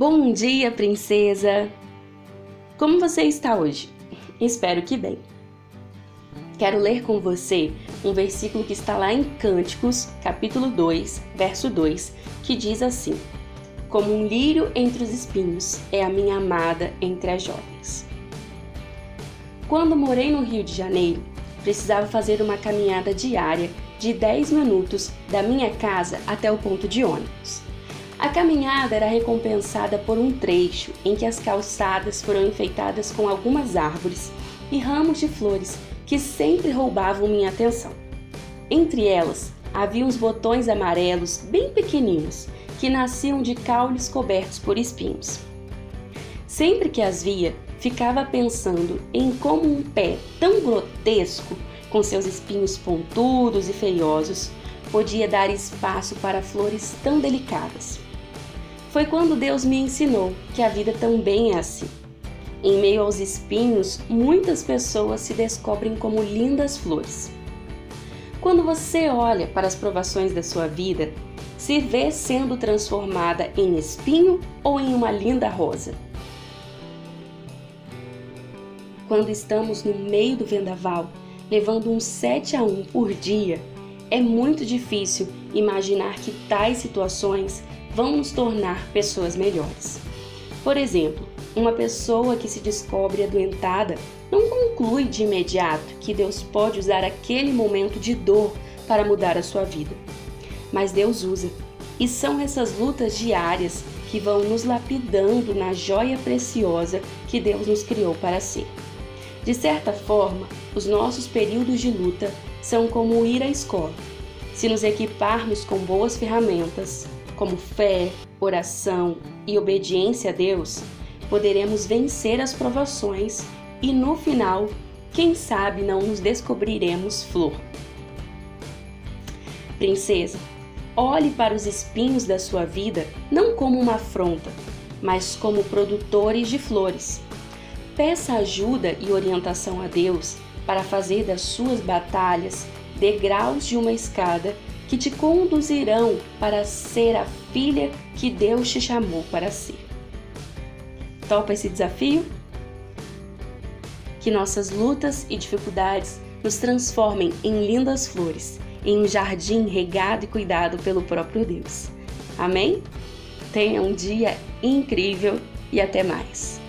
Bom dia, princesa! Como você está hoje? Espero que bem. Quero ler com você um versículo que está lá em Cânticos, capítulo 2, verso 2, que diz assim: Como um lírio entre os espinhos é a minha amada entre as jovens. Quando morei no Rio de Janeiro, precisava fazer uma caminhada diária de 10 minutos da minha casa até o ponto de ônibus. A caminhada era recompensada por um trecho em que as calçadas foram enfeitadas com algumas árvores e ramos de flores que sempre roubavam minha atenção. Entre elas, havia uns botões amarelos bem pequeninos que nasciam de caules cobertos por espinhos. Sempre que as via, ficava pensando em como um pé tão grotesco, com seus espinhos pontudos e feiosos, podia dar espaço para flores tão delicadas. Foi quando Deus me ensinou que a vida também é assim. Em meio aos espinhos, muitas pessoas se descobrem como lindas flores. Quando você olha para as provações da sua vida, se vê sendo transformada em espinho ou em uma linda rosa? Quando estamos no meio do vendaval, levando um 7 a 1 por dia, é muito difícil imaginar que tais situações vão nos tornar pessoas melhores. Por exemplo, uma pessoa que se descobre adoentada não conclui de imediato que Deus pode usar aquele momento de dor para mudar a sua vida. Mas Deus usa, e são essas lutas diárias que vão nos lapidando na joia preciosa que Deus nos criou para ser. De certa forma, os nossos períodos de luta são como ir à escola. Se nos equiparmos com boas ferramentas, como fé, oração e obediência a Deus, poderemos vencer as provações e no final, quem sabe não nos descobriremos flor. Princesa, olhe para os espinhos da sua vida não como uma afronta, mas como produtores de flores. Peça ajuda e orientação a Deus para fazer das suas batalhas degraus de uma escada que te conduzirão para ser a filha que Deus te chamou para ser. Topa esse desafio? Que nossas lutas e dificuldades nos transformem em lindas flores, em um jardim regado e cuidado pelo próprio Deus. Amém? Tenha um dia incrível e até mais.